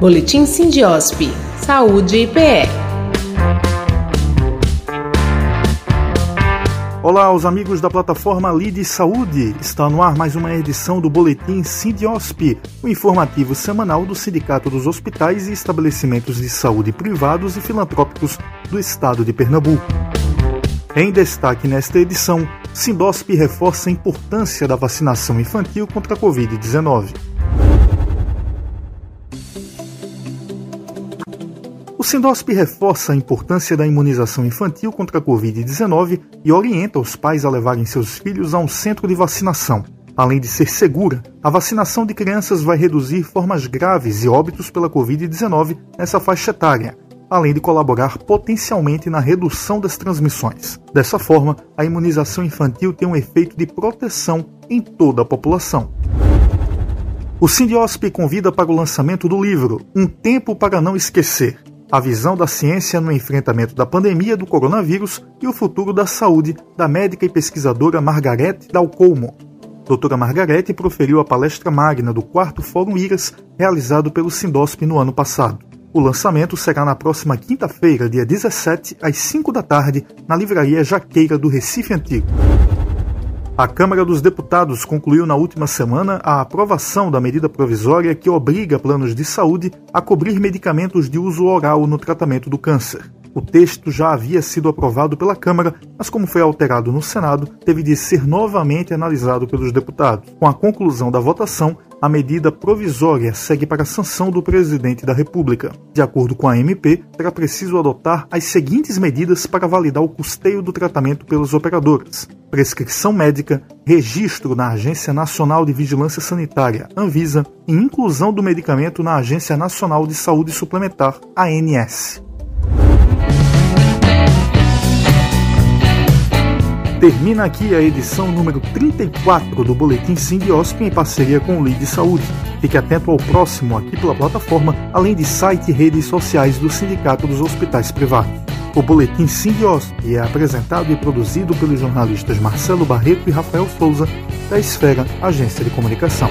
Boletim Sindiosp. Saúde e PE. Olá, os amigos da plataforma Lide Saúde. Está no ar mais uma edição do Boletim Sindiosp, o informativo semanal do Sindicato dos Hospitais e Estabelecimentos de Saúde Privados e Filantrópicos do Estado de Pernambuco. Em destaque nesta edição, Sindosp reforça a importância da vacinação infantil contra a Covid-19. O Sindosp reforça a importância da imunização infantil contra a Covid-19 e orienta os pais a levarem seus filhos a um centro de vacinação. Além de ser segura, a vacinação de crianças vai reduzir formas graves e óbitos pela Covid-19 nessa faixa etária, além de colaborar potencialmente na redução das transmissões. Dessa forma, a imunização infantil tem um efeito de proteção em toda a população. O Sindiosp convida para o lançamento do livro Um Tempo para Não Esquecer a visão da ciência no enfrentamento da pandemia do coronavírus e o futuro da saúde da médica e pesquisadora Margarete Dalcolmo. Doutora Margarete proferiu a palestra magna do quarto Fórum IRAS, realizado pelo Sindosp no ano passado. O lançamento será na próxima quinta-feira, dia 17, às 5 da tarde, na Livraria Jaqueira do Recife Antigo. A Câmara dos Deputados concluiu na última semana a aprovação da medida provisória que obriga planos de saúde a cobrir medicamentos de uso oral no tratamento do câncer. O texto já havia sido aprovado pela Câmara, mas como foi alterado no Senado, teve de ser novamente analisado pelos deputados. Com a conclusão da votação, a medida provisória segue para a sanção do presidente da República. De acordo com a MP, será preciso adotar as seguintes medidas para validar o custeio do tratamento pelas operadoras: prescrição médica, registro na Agência Nacional de Vigilância Sanitária, Anvisa, e inclusão do medicamento na Agência Nacional de Saúde Suplementar, ANS. Termina aqui a edição número 34 do Boletim Simbiosp em parceria com o Lead Saúde. Fique atento ao próximo aqui pela plataforma, além de site e redes sociais do Sindicato dos Hospitais Privados. O Boletim Simbiosp é apresentado e produzido pelos jornalistas Marcelo Barreto e Rafael Souza, da Esfera Agência de Comunicação.